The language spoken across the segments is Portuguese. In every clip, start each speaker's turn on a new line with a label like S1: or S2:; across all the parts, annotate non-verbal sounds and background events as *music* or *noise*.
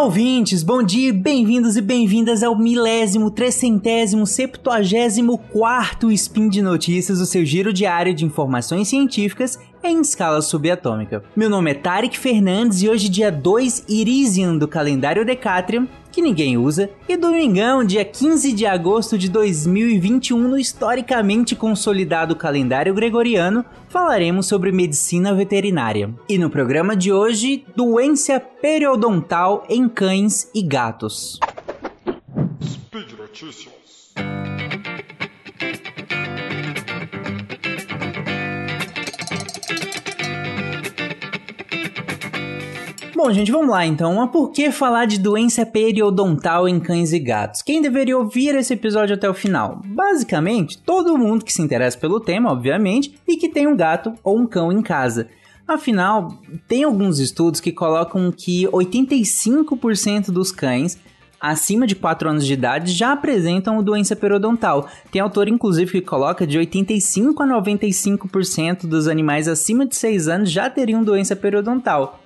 S1: Olá, ouvintes! Bom dia, bem-vindos e bem-vindas ao milésimo, trecentésimo, septuagésimo quarto Spin de Notícias, o seu giro diário de informações científicas em escala subatômica. Meu nome é Tarek Fernandes e hoje, dia 2 Irisian do calendário Decatrium, que ninguém usa, e domingão, dia 15 de agosto de 2021, no historicamente consolidado calendário gregoriano, falaremos sobre medicina veterinária. E no programa de hoje, doença periodontal em cães e gatos. Speed. Bom, gente, vamos lá então. Mas por que falar de doença periodontal em cães e gatos? Quem deveria ouvir esse episódio até o final? Basicamente, todo mundo que se interessa pelo tema, obviamente, e que tem um gato ou um cão em casa. Afinal, tem alguns estudos que colocam que 85% dos cães acima de 4 anos de idade já apresentam doença periodontal. Tem autor, inclusive, que coloca de 85 a 95% dos animais acima de 6 anos já teriam doença periodontal.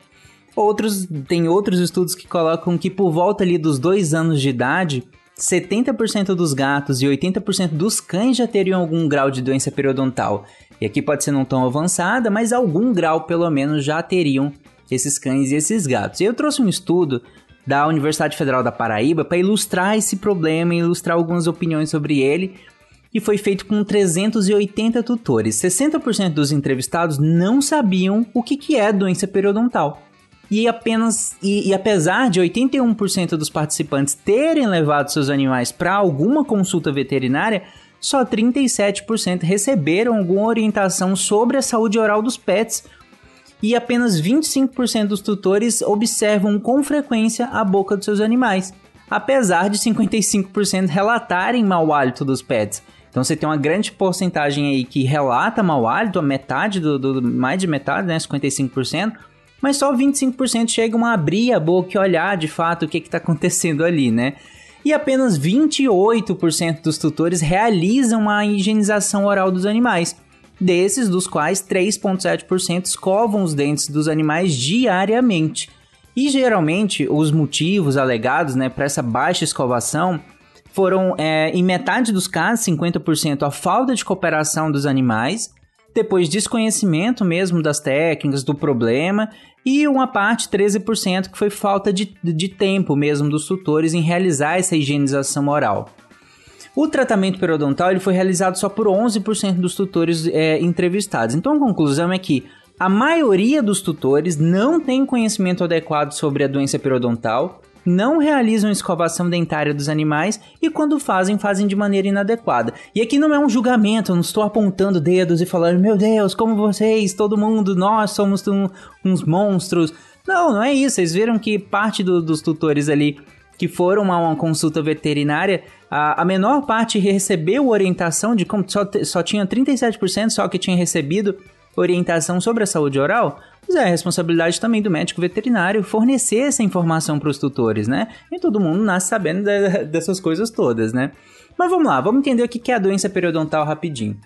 S1: Outros, tem outros estudos que colocam que por volta ali dos dois anos de idade, 70% dos gatos e 80% dos cães já teriam algum grau de doença periodontal. E aqui pode ser não tão avançada, mas algum grau pelo menos já teriam esses cães e esses gatos. E eu trouxe um estudo da Universidade Federal da Paraíba para ilustrar esse problema e ilustrar algumas opiniões sobre ele. E foi feito com 380 tutores. 60% dos entrevistados não sabiam o que, que é doença periodontal e apenas e, e apesar de 81% dos participantes terem levado seus animais para alguma consulta veterinária, só 37% receberam alguma orientação sobre a saúde oral dos pets e apenas 25% dos tutores observam com frequência a boca dos seus animais, apesar de 55% relatarem mau hálito dos pets. Então você tem uma grande porcentagem aí que relata mau hálito, a metade do, do mais de metade, né, 55%, mas só 25% chegam a abrir a boca e olhar de fato o que está acontecendo ali, né? E apenas 28% dos tutores realizam a higienização oral dos animais. Desses, dos quais 3,7% escovam os dentes dos animais diariamente. E geralmente os motivos alegados né, para essa baixa escovação foram, é, em metade dos casos, 50% a falta de cooperação dos animais, depois desconhecimento mesmo das técnicas, do problema, e uma parte, 13%, que foi falta de, de tempo mesmo dos tutores em realizar essa higienização oral. O tratamento periodontal ele foi realizado só por 11% dos tutores é, entrevistados. Então a conclusão é que a maioria dos tutores não tem conhecimento adequado sobre a doença periodontal, não realizam escovação dentária dos animais e quando fazem, fazem de maneira inadequada. E aqui não é um julgamento, eu não estou apontando dedos e falando, meu Deus, como vocês, todo mundo, nós somos um, uns monstros. Não, não é isso. Vocês viram que parte do, dos tutores ali que foram a uma consulta veterinária, a, a menor parte recebeu orientação de como só, só tinha 37% só que tinha recebido orientação sobre a saúde oral. Mas é a responsabilidade também do médico veterinário fornecer essa informação para os tutores, né? E todo mundo nasce sabendo de, *laughs* dessas coisas todas, né? Mas vamos lá, vamos entender o que é a doença periodontal rapidinho.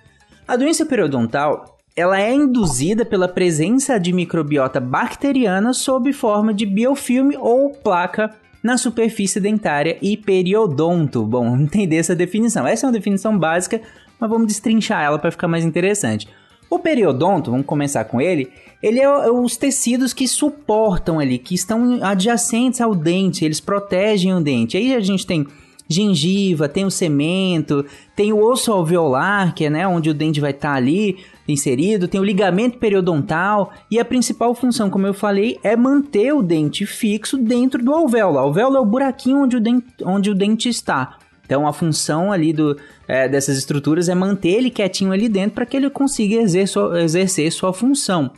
S1: A doença periodontal ela é induzida pela presença de microbiota bacteriana sob forma de biofilme ou placa na superfície dentária e periodonto. Bom, *laughs* entender essa definição. Essa é uma definição básica, mas vamos destrinchar ela para ficar mais interessante. O periodonto, vamos começar com ele, ele é, é os tecidos que suportam ali, que estão adjacentes ao dente, eles protegem o dente. Aí a gente tem gengiva, tem o cemento, tem o osso alveolar, que é né, onde o dente vai estar tá ali inserido, tem o ligamento periodontal e a principal função, como eu falei, é manter o dente fixo dentro do alvéolo. O alvéolo é o buraquinho onde o dente, onde o dente está. Então a função ali do, é, dessas estruturas é manter ele quietinho ali dentro para que ele consiga exercer sua, exercer sua função.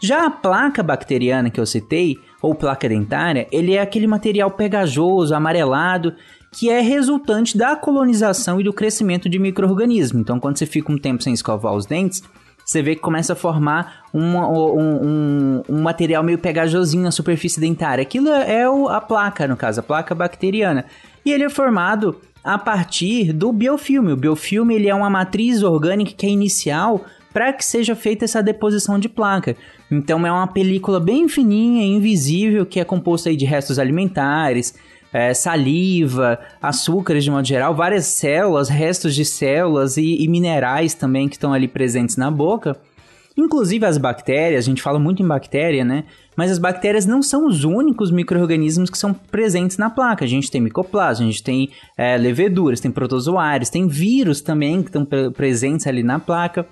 S1: Já a placa bacteriana que eu citei, ou placa dentária, ele é aquele material pegajoso, amarelado, que é resultante da colonização e do crescimento de micro-organismos. Então, quando você fica um tempo sem escovar os dentes, você vê que começa a formar um, um, um, um material meio pegajosinho na superfície dentária. Aquilo é a placa, no caso, a placa bacteriana. E ele é formado a partir do biofilme. O biofilme ele é uma matriz orgânica que é inicial para que seja feita essa deposição de placa. Então é uma película bem fininha, invisível, que é composta de restos alimentares, é, saliva, açúcares de modo geral, várias células, restos de células e, e minerais também que estão ali presentes na boca. Inclusive as bactérias, a gente fala muito em bactéria, né? Mas as bactérias não são os únicos micro-organismos que são presentes na placa. A gente tem micoplasma, a gente tem é, leveduras, tem protozoários, tem vírus também que estão presentes ali na placa.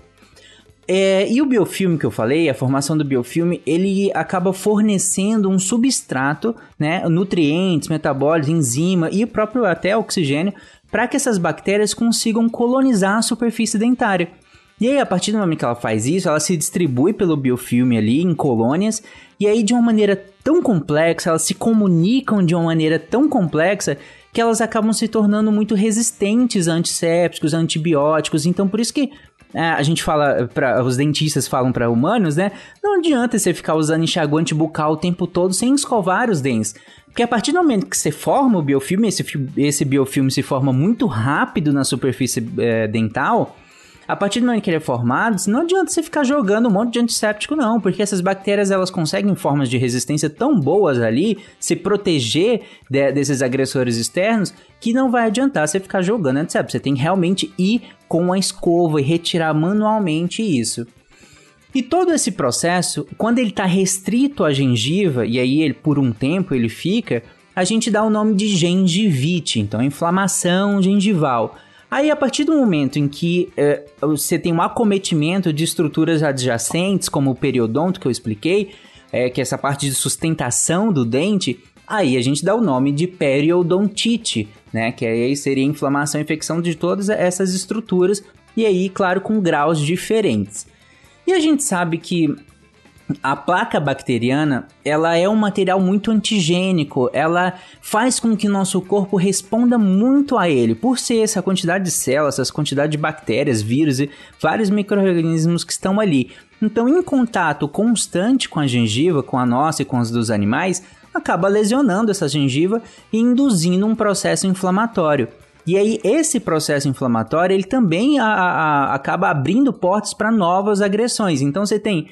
S1: É, e o biofilme que eu falei, a formação do biofilme, ele acaba fornecendo um substrato, né, nutrientes, metabólitos, enzima e o próprio até oxigênio para que essas bactérias consigam colonizar a superfície dentária. E aí, a partir do momento que ela faz isso, ela se distribui pelo biofilme ali em colônias, e aí de uma maneira tão complexa, elas se comunicam de uma maneira tão complexa que elas acabam se tornando muito resistentes a antissépticos, a antibióticos. Então, por isso que é, a gente fala, para os dentistas falam para humanos, né? Não adianta você ficar usando enxaguante bucal o tempo todo sem escovar os dentes. Porque a partir do momento que você forma o biofilme, esse, esse biofilme se forma muito rápido na superfície é, dental, a partir do momento que ele é formado, não adianta você ficar jogando um monte de antisséptico, não, porque essas bactérias elas conseguem formas de resistência tão boas ali, se proteger de, desses agressores externos, que não vai adiantar você ficar jogando antisséptico. Você tem que realmente ir com a escova e retirar manualmente isso. E todo esse processo, quando ele está restrito à gengiva, e aí ele por um tempo ele fica, a gente dá o nome de gengivite, então inflamação gengival. Aí, a partir do momento em que é, você tem um acometimento de estruturas adjacentes, como o periodonto que eu expliquei, é, que é essa parte de sustentação do dente, aí a gente dá o nome de periodontite, né? Que aí seria inflamação e infecção de todas essas estruturas, e aí, claro, com graus diferentes. E a gente sabe que a placa bacteriana, ela é um material muito antigênico, ela faz com que nosso corpo responda muito a ele, por ser essa quantidade de células, essa quantidade de bactérias, vírus e vários micro-organismos que estão ali. Então, em contato constante com a gengiva, com a nossa e com as dos animais, acaba lesionando essa gengiva e induzindo um processo inflamatório. E aí, esse processo inflamatório, ele também a, a, acaba abrindo portas para novas agressões. Então, você tem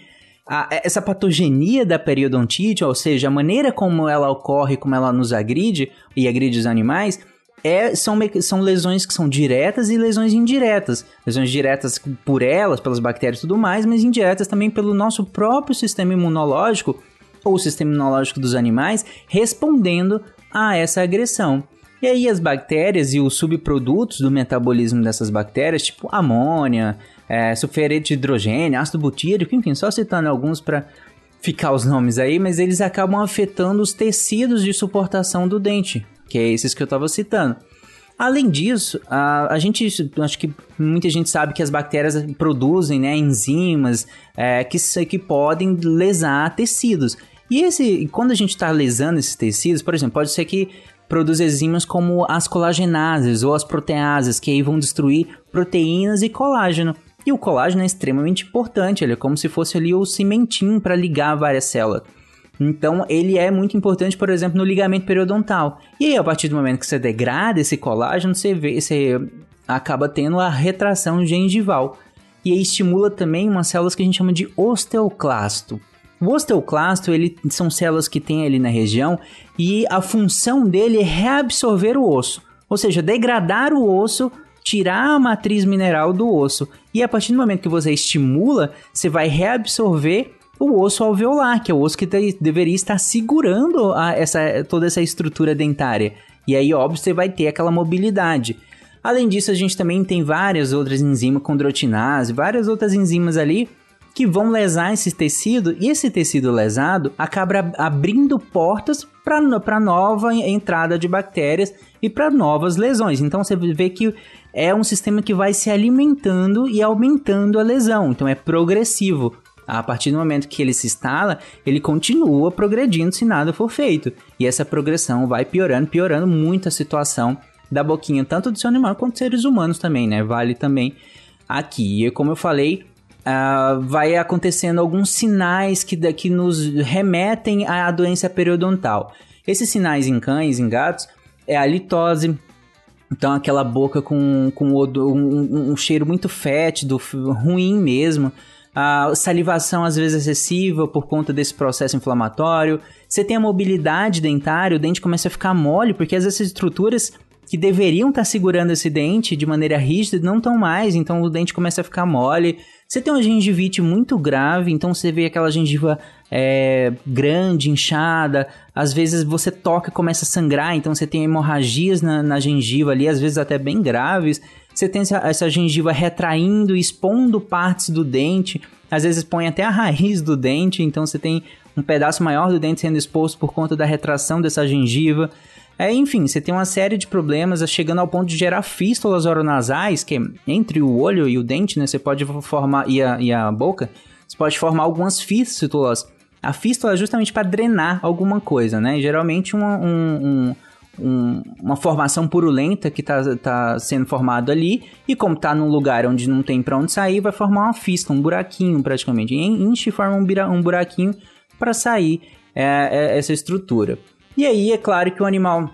S1: a, essa patogenia da periodontite, ou seja, a maneira como ela ocorre, como ela nos agride e agride os animais, é, são, são lesões que são diretas e lesões indiretas. Lesões diretas por elas, pelas bactérias e tudo mais, mas indiretas também pelo nosso próprio sistema imunológico ou sistema imunológico dos animais respondendo a essa agressão. E aí as bactérias e os subprodutos do metabolismo dessas bactérias, tipo amônia, é, de hidrogênio, ácido butírico, enfim, só citando alguns para ficar os nomes aí, mas eles acabam afetando os tecidos de suportação do dente, que é esses que eu estava citando. Além disso, a, a gente, acho que muita gente sabe que as bactérias produzem né, enzimas é, que, que podem lesar tecidos. E esse, quando a gente está lesando esses tecidos, por exemplo, pode ser que produza enzimas como as colagenases ou as proteases, que aí vão destruir proteínas e colágeno. E o colágeno é extremamente importante, ele é como se fosse ali o cimentinho para ligar várias células. Então, ele é muito importante, por exemplo, no ligamento periodontal. E aí, a partir do momento que você degrada esse colágeno, você, vê, você acaba tendo a retração gengival. E aí estimula também umas células que a gente chama de osteoclasto. O osteoclasto, ele são células que tem ali na região e a função dele é reabsorver o osso. Ou seja, degradar o osso tirar a matriz mineral do osso. E a partir do momento que você estimula, você vai reabsorver o osso alveolar, que é o osso que deveria estar segurando a, essa, toda essa estrutura dentária. E aí, óbvio, você vai ter aquela mobilidade. Além disso, a gente também tem várias outras enzimas, condrotinase, várias outras enzimas ali que vão lesar esse tecido e esse tecido lesado acaba abrindo portas para nova entrada de bactérias e para novas lesões. Então você vê que é um sistema que vai se alimentando e aumentando a lesão, então é progressivo. A partir do momento que ele se instala, ele continua progredindo se nada for feito. E essa progressão vai piorando, piorando muito a situação da boquinha, tanto do seu animal quanto dos seres humanos também, né? Vale também aqui. E como eu falei, uh, vai acontecendo alguns sinais que, que nos remetem à doença periodontal. Esses sinais em cães, em gatos, é a litose, Então aquela boca com, com um, um cheiro muito fétido, ruim mesmo. A salivação às vezes excessiva por conta desse processo inflamatório. Você tem a mobilidade dentária, o dente começa a ficar mole, porque essas estruturas que deveriam estar tá segurando esse dente de maneira rígida não estão mais, então o dente começa a ficar mole. Você tem uma gengivite muito grave, então você vê aquela gengiva é, grande, inchada. Às vezes você toca e começa a sangrar, então você tem hemorragias na, na gengiva ali, às vezes até bem graves. Você tem essa, essa gengiva retraindo, expondo partes do dente. Às vezes põe até a raiz do dente, então você tem um pedaço maior do dente sendo exposto por conta da retração dessa gengiva. É, enfim, você tem uma série de problemas chegando ao ponto de gerar fístulas oronasais, que entre o olho e o dente, né? Você pode formar, e a, e a boca, você pode formar algumas fístulas. A fístula é justamente para drenar alguma coisa, né? Geralmente uma, um, um, um, uma formação purulenta que está tá sendo formado ali, e como está num lugar onde não tem para onde sair, vai formar uma fístula, um buraquinho praticamente. Enche e forma um buraquinho para sair é, é, essa estrutura. E aí é claro que o animal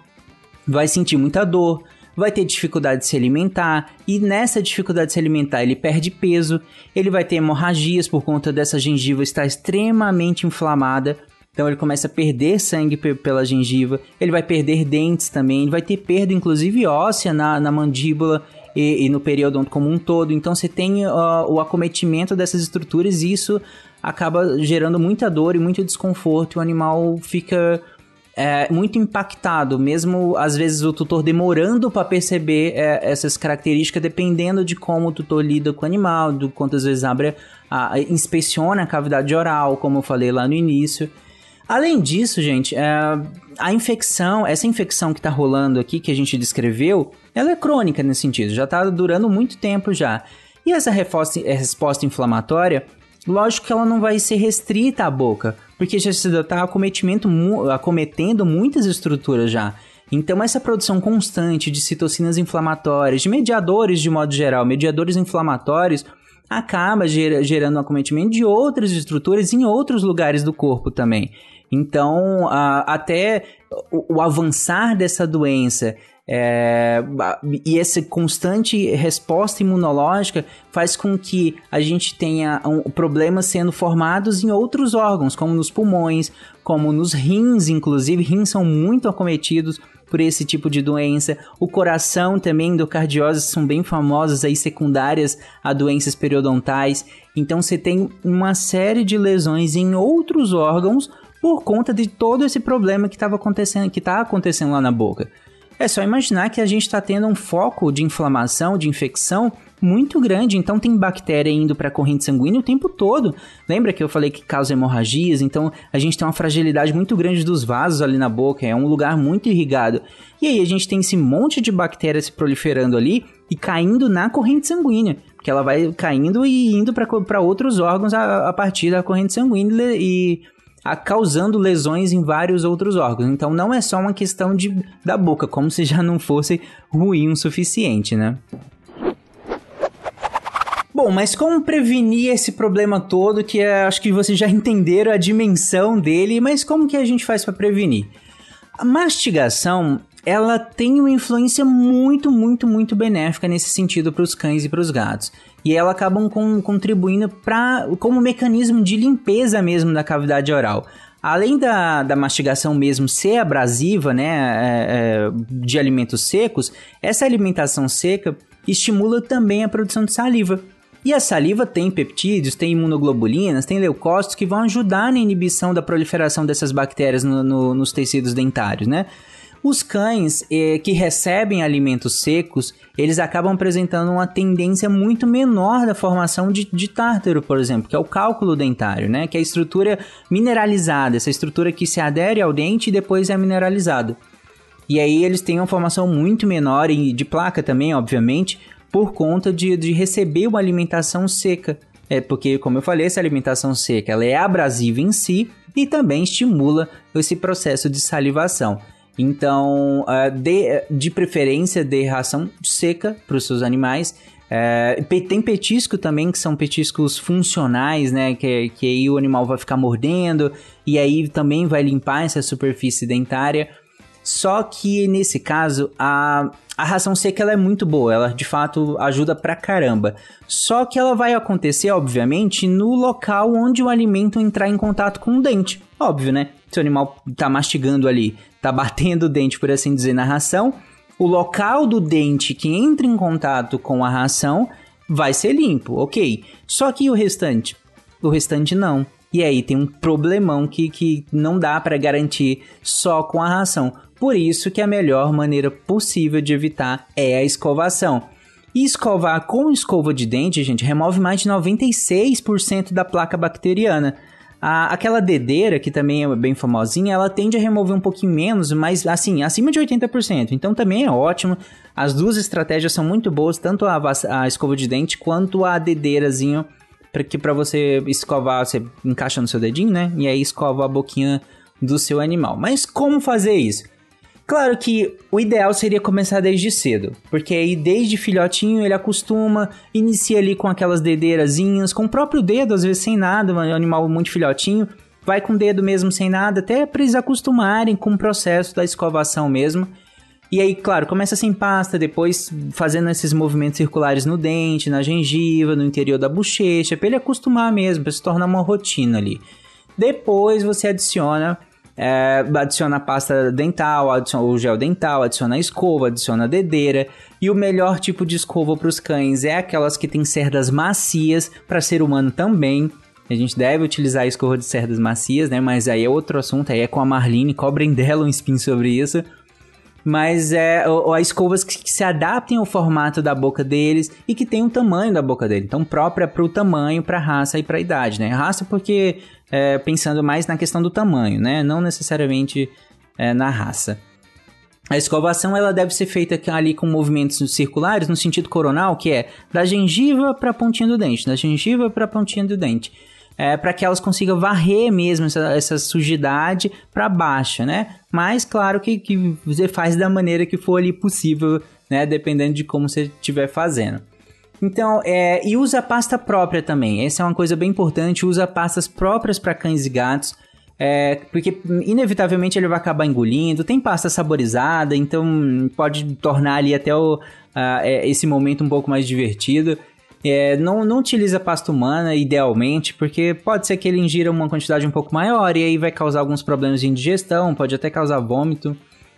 S1: vai sentir muita dor, vai ter dificuldade de se alimentar, e nessa dificuldade de se alimentar ele perde peso, ele vai ter hemorragias por conta dessa gengiva estar extremamente inflamada. Então ele começa a perder sangue pela gengiva, ele vai perder dentes também, ele vai ter perda inclusive óssea na, na mandíbula e, e, no período como um todo. Então você tem uh, o acometimento dessas estruturas e isso acaba gerando muita dor e muito desconforto. O animal fica é, muito impactado, mesmo às vezes o tutor demorando para perceber é, essas características, dependendo de como o tutor lida com o animal, do quantas vezes abre, a, inspeciona a cavidade oral, como eu falei lá no início. Além disso, gente, é, a infecção, essa infecção que está rolando aqui, que a gente descreveu, ela é crônica nesse sentido, já está durando muito tempo já. E essa resposta, resposta inflamatória, lógico que ela não vai ser restrita à boca, porque já está acometendo muitas estruturas já. Então, essa produção constante de citocinas inflamatórias, de mediadores de modo geral, mediadores inflamatórios, acaba gerando um acometimento de outras estruturas em outros lugares do corpo também. Então, até o avançar dessa doença é, e essa constante resposta imunológica faz com que a gente tenha um, problemas sendo formados em outros órgãos, como nos pulmões, como nos rins, inclusive. Rins são muito acometidos por esse tipo de doença. O coração também, endocardioses, são bem famosas aí, secundárias a doenças periodontais. Então você tem uma série de lesões em outros órgãos por conta de todo esse problema que estava acontecendo, que está acontecendo lá na boca. É só imaginar que a gente está tendo um foco de inflamação, de infecção muito grande, então tem bactéria indo para a corrente sanguínea o tempo todo. Lembra que eu falei que causa hemorragias? Então a gente tem uma fragilidade muito grande dos vasos ali na boca, é um lugar muito irrigado. E aí a gente tem esse monte de bactérias se proliferando ali e caindo na corrente sanguínea, que ela vai caindo e indo para outros órgãos a, a partir da corrente sanguínea e causando lesões em vários outros órgãos. Então não é só uma questão de, da boca, como se já não fosse ruim o suficiente, né? Bom, mas como prevenir esse problema todo que é, acho que vocês já entenderam a dimensão dele, mas como que a gente faz para prevenir? A mastigação ela tem uma influência muito, muito, muito benéfica nesse sentido para os cães e para os gatos. E elas acabam com, contribuindo para como mecanismo de limpeza mesmo da cavidade oral. Além da, da mastigação mesmo ser abrasiva, né, é, é, de alimentos secos, essa alimentação seca estimula também a produção de saliva. E a saliva tem peptídeos, tem imunoglobulinas, tem leucócitos que vão ajudar na inibição da proliferação dessas bactérias no, no, nos tecidos dentários, né? Os cães eh, que recebem alimentos secos, eles acabam apresentando uma tendência muito menor da formação de, de tártaro, por exemplo, que é o cálculo dentário, né? Que é a estrutura mineralizada, essa estrutura que se adere ao dente e depois é mineralizado. E aí eles têm uma formação muito menor e de placa também, obviamente, por conta de, de receber uma alimentação seca. É porque, como eu falei, essa alimentação seca ela é abrasiva em si e também estimula esse processo de salivação. Então, uh, de, preferência, dê ração seca para os seus animais. Uh, tem petisco também, que são petiscos funcionais, né? Que, que aí o animal vai ficar mordendo e aí também vai limpar essa superfície dentária. Só que nesse caso, a, a ração seca ela é muito boa, ela de fato ajuda pra caramba. Só que ela vai acontecer, obviamente, no local onde o alimento entrar em contato com o dente. Óbvio, né? Se o animal tá mastigando ali, tá batendo o dente, por assim dizer, na ração, o local do dente que entra em contato com a ração vai ser limpo, ok. Só que o restante? O restante não. E aí tem um problemão que, que não dá para garantir só com a ração. Por isso que a melhor maneira possível de evitar é a escovação. E escovar com escova de dente, gente, remove mais de 96% da placa bacteriana. A, aquela dedeira, que também é bem famosinha, ela tende a remover um pouquinho menos, mas assim, acima de 80%. Então também é ótimo. As duas estratégias são muito boas, tanto a, a escova de dente quanto a dedeirazinho, para que para você escovar, você encaixa no seu dedinho, né? E aí escova a boquinha do seu animal. Mas como fazer isso? Claro que o ideal seria começar desde cedo, porque aí desde filhotinho ele acostuma, inicia ali com aquelas dedeirazinhas, com o próprio dedo, às vezes sem nada, um animal muito filhotinho, vai com o dedo mesmo sem nada, até para eles acostumarem com o processo da escovação mesmo. E aí, claro, começa sem pasta, depois fazendo esses movimentos circulares no dente, na gengiva, no interior da bochecha, para ele acostumar mesmo, para se tornar uma rotina ali. Depois você adiciona é, adiciona a pasta dental, adiciona o gel dental, adiciona a escova, adiciona a dedeira. E o melhor tipo de escova para os cães é aquelas que têm cerdas macias, para ser humano também. A gente deve utilizar a escova de cerdas macias, né? Mas aí é outro assunto, aí é com a Marlene, cobrem dela um spin sobre isso. Mas é ou, as escovas que, que, se adaptem ao formato da boca deles e que tem o tamanho da boca dele. Então, própria para o tamanho, para raça e para idade, né? Raça porque é, pensando mais na questão do tamanho, né? Não necessariamente é, na raça. A escovação ela deve ser feita ali com movimentos circulares no sentido coronal, que é da gengiva para a pontinha do dente, da gengiva para a pontinha do dente. É, para que elas consigam varrer mesmo essa, essa sujidade para baixo, né? Mas claro que, que você faz da maneira que for ali possível, né? Dependendo de como você estiver fazendo. Então, é, e usa pasta própria também. Essa é uma coisa bem importante. Usa pastas próprias para cães e gatos. É, porque inevitavelmente ele vai acabar engolindo. Tem pasta saborizada, então pode tornar ali até o, uh, esse momento um pouco mais divertido. É, não, não utiliza pasta humana, idealmente, porque pode ser que ele ingira uma quantidade um pouco maior e aí vai causar alguns problemas de indigestão, pode até causar vômito.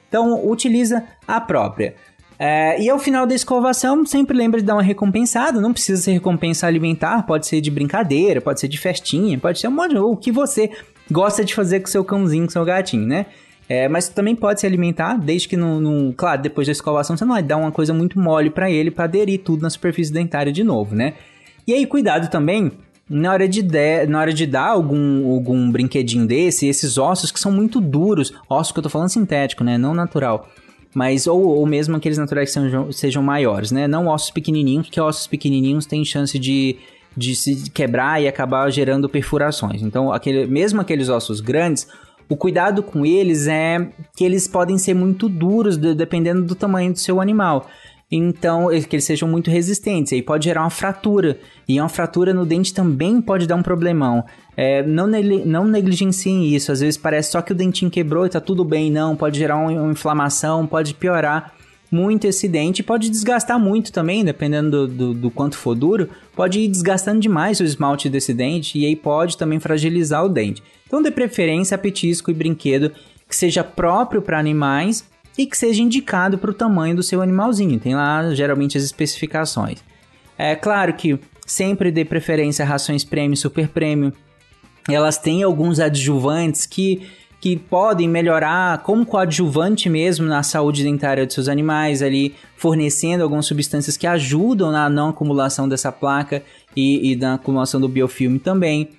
S1: Então, utiliza a própria. É, e ao final da escovação, sempre lembra de dar uma recompensada. Não precisa ser recompensa alimentar, pode ser de brincadeira, pode ser de festinha, pode ser um monte, o que você gosta de fazer com seu cãozinho, com seu gatinho, né? É, mas também pode se alimentar, desde que não, não, Claro, depois da escovação você não vai dar uma coisa muito mole para ele para aderir tudo na superfície dentária de novo, né? E aí, cuidado também na hora de, de, na hora de dar algum, algum brinquedinho desse, esses ossos que são muito duros, ossos que eu tô falando sintético, né? Não natural mas ou, ou mesmo aqueles naturais que sejam, sejam maiores, né? Não ossos pequenininhos, porque ossos pequenininhos têm chance de, de se quebrar e acabar gerando perfurações. Então, aquele, mesmo aqueles ossos grandes, o cuidado com eles é que eles podem ser muito duros de, dependendo do tamanho do seu animal. Então, que eles sejam muito resistentes. Aí pode gerar uma fratura. E uma fratura no dente também pode dar um problemão. É, não, não negligenciem isso. Às vezes parece só que o dentinho quebrou e tá tudo bem. Não, pode gerar uma inflamação, pode piorar muito esse dente. Pode desgastar muito também, dependendo do, do, do, quanto for duro. Pode ir desgastando demais o esmalte desse dente e aí pode também fragilizar o dente. Então, de preferência, petisco e brinquedo que seja próprio para animais e que seja indicado para o tamanho do seu animalzinho. Tem lá geralmente as especificações. É claro que sempre dê preferência a rações prêmio e super prêmio. Elas têm alguns adjuvantes que, que podem melhorar como coadjuvante mesmo na saúde dentária dos seus animais, ali fornecendo algumas substâncias que ajudam na não acumulação dessa placa e, e na acumulação do biofilme também.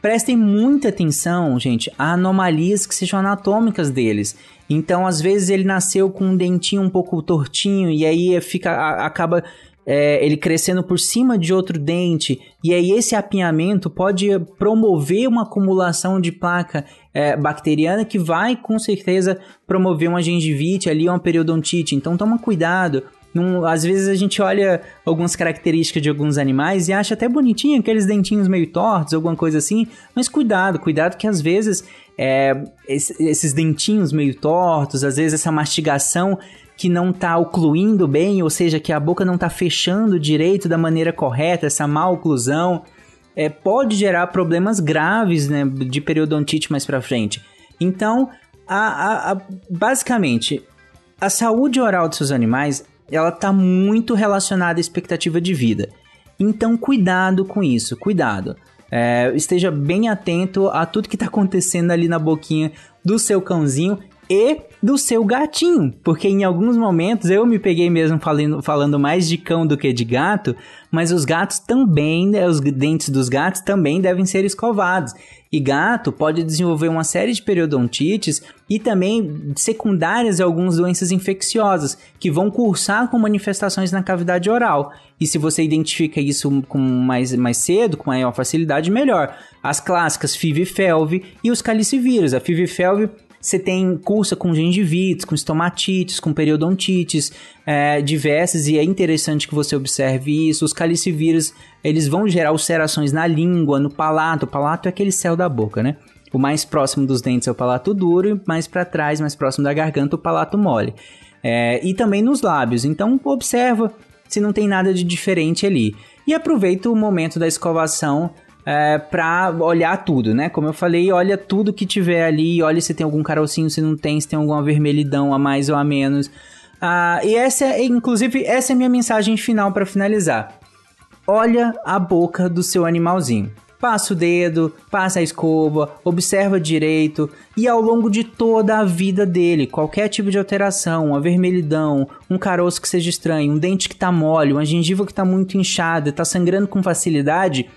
S1: Prestem muita atenção, gente, a anomalias que sejam anatômicas deles. Então, às vezes ele nasceu com um dentinho um pouco tortinho e aí fica a, acaba é, ele crescendo por cima de outro dente, e aí esse apinhamento pode promover uma acumulação de placa é, bacteriana que vai com certeza promover uma gengivite ali, uma periodontite. Então toma cuidado. Num, às vezes a gente olha algumas características de alguns animais e acha até bonitinho aqueles dentinhos meio tortos, alguma coisa assim, mas cuidado, cuidado que às vezes é, esses dentinhos meio tortos, às vezes essa mastigação que não está ocluindo bem, ou seja, que a boca não está fechando direito da maneira correta, essa má oclusão, é, pode gerar problemas graves né, de periodontite mais para frente. Então, a, a, a, basicamente, a saúde oral dos seus animais ela está muito relacionada à expectativa de vida. Então, cuidado com isso, cuidado. É, esteja bem atento a tudo que está acontecendo ali na boquinha do seu cãozinho e do seu gatinho, porque em alguns momentos eu me peguei mesmo falando, falando mais de cão do que de gato, mas os gatos também, né, os dentes dos gatos também devem ser escovados. E gato pode desenvolver uma série de periodontites e também secundárias a algumas doenças infecciosas que vão cursar com manifestações na cavidade oral. E se você identifica isso com mais, mais cedo, com maior facilidade, melhor. As clássicas FIV e os calicivírus. A FIV e FeLV você tem cursa com gengivites, com estomatites, com periodontites é, diversas e é interessante que você observe isso. Os calicivírus, eles vão gerar ulcerações na língua, no palato. O palato é aquele céu da boca, né? O mais próximo dos dentes é o palato duro e mais para trás, mais próximo da garganta, o palato mole. É, e também nos lábios. Então observa se não tem nada de diferente ali. E aproveita o momento da escovação é, para olhar tudo, né? Como eu falei, olha tudo que tiver ali, olha se tem algum carocinho, se não tem, se tem alguma vermelhidão a mais ou a menos. Ah, e essa, é, inclusive, essa é a minha mensagem final para finalizar. Olha a boca do seu animalzinho. Passa o dedo, passa a escova, observa direito e ao longo de toda a vida dele, qualquer tipo de alteração, uma vermelhidão, um caroço que seja estranho, um dente que tá mole, uma gengiva que tá muito inchada, tá sangrando com facilidade,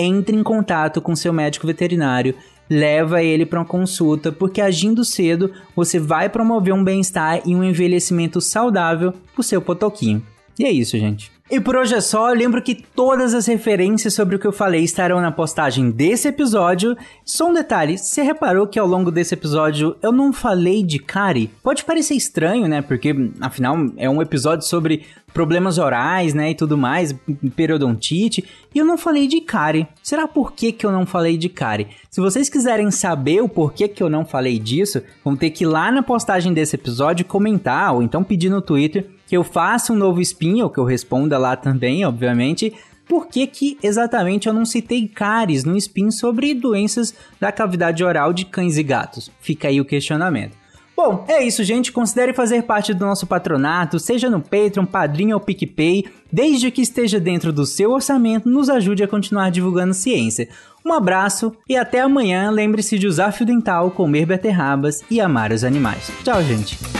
S1: entre em contato com seu médico veterinário, leva ele para uma consulta, porque agindo cedo você vai promover um bem-estar e um envelhecimento saudável pro seu potoquinho. E é isso, gente. E por hoje é só, lembro que todas as referências sobre o que eu falei estarão na postagem desse episódio. Só um detalhe, você reparou que ao longo desse episódio eu não falei de cárie? Pode parecer estranho, né? Porque afinal é um episódio sobre problemas orais, né, e tudo mais, periodontite, e eu não falei de cárie. Será por que, que eu não falei de cárie? Se vocês quiserem saber o porquê que eu não falei disso, vão ter que ir lá na postagem desse episódio comentar, ou então pedir no Twitter que eu faça um novo spin, ou que eu responda lá também, obviamente, por que, que exatamente eu não citei cáries no spin sobre doenças da cavidade oral de cães e gatos? Fica aí o questionamento. Bom, é isso, gente. Considere fazer parte do nosso patronato, seja no Patreon, Padrinho ou PicPay. Desde que esteja dentro do seu orçamento, nos ajude a continuar divulgando ciência. Um abraço e até amanhã. Lembre-se de usar fio dental, comer beterrabas e amar os animais. Tchau, gente.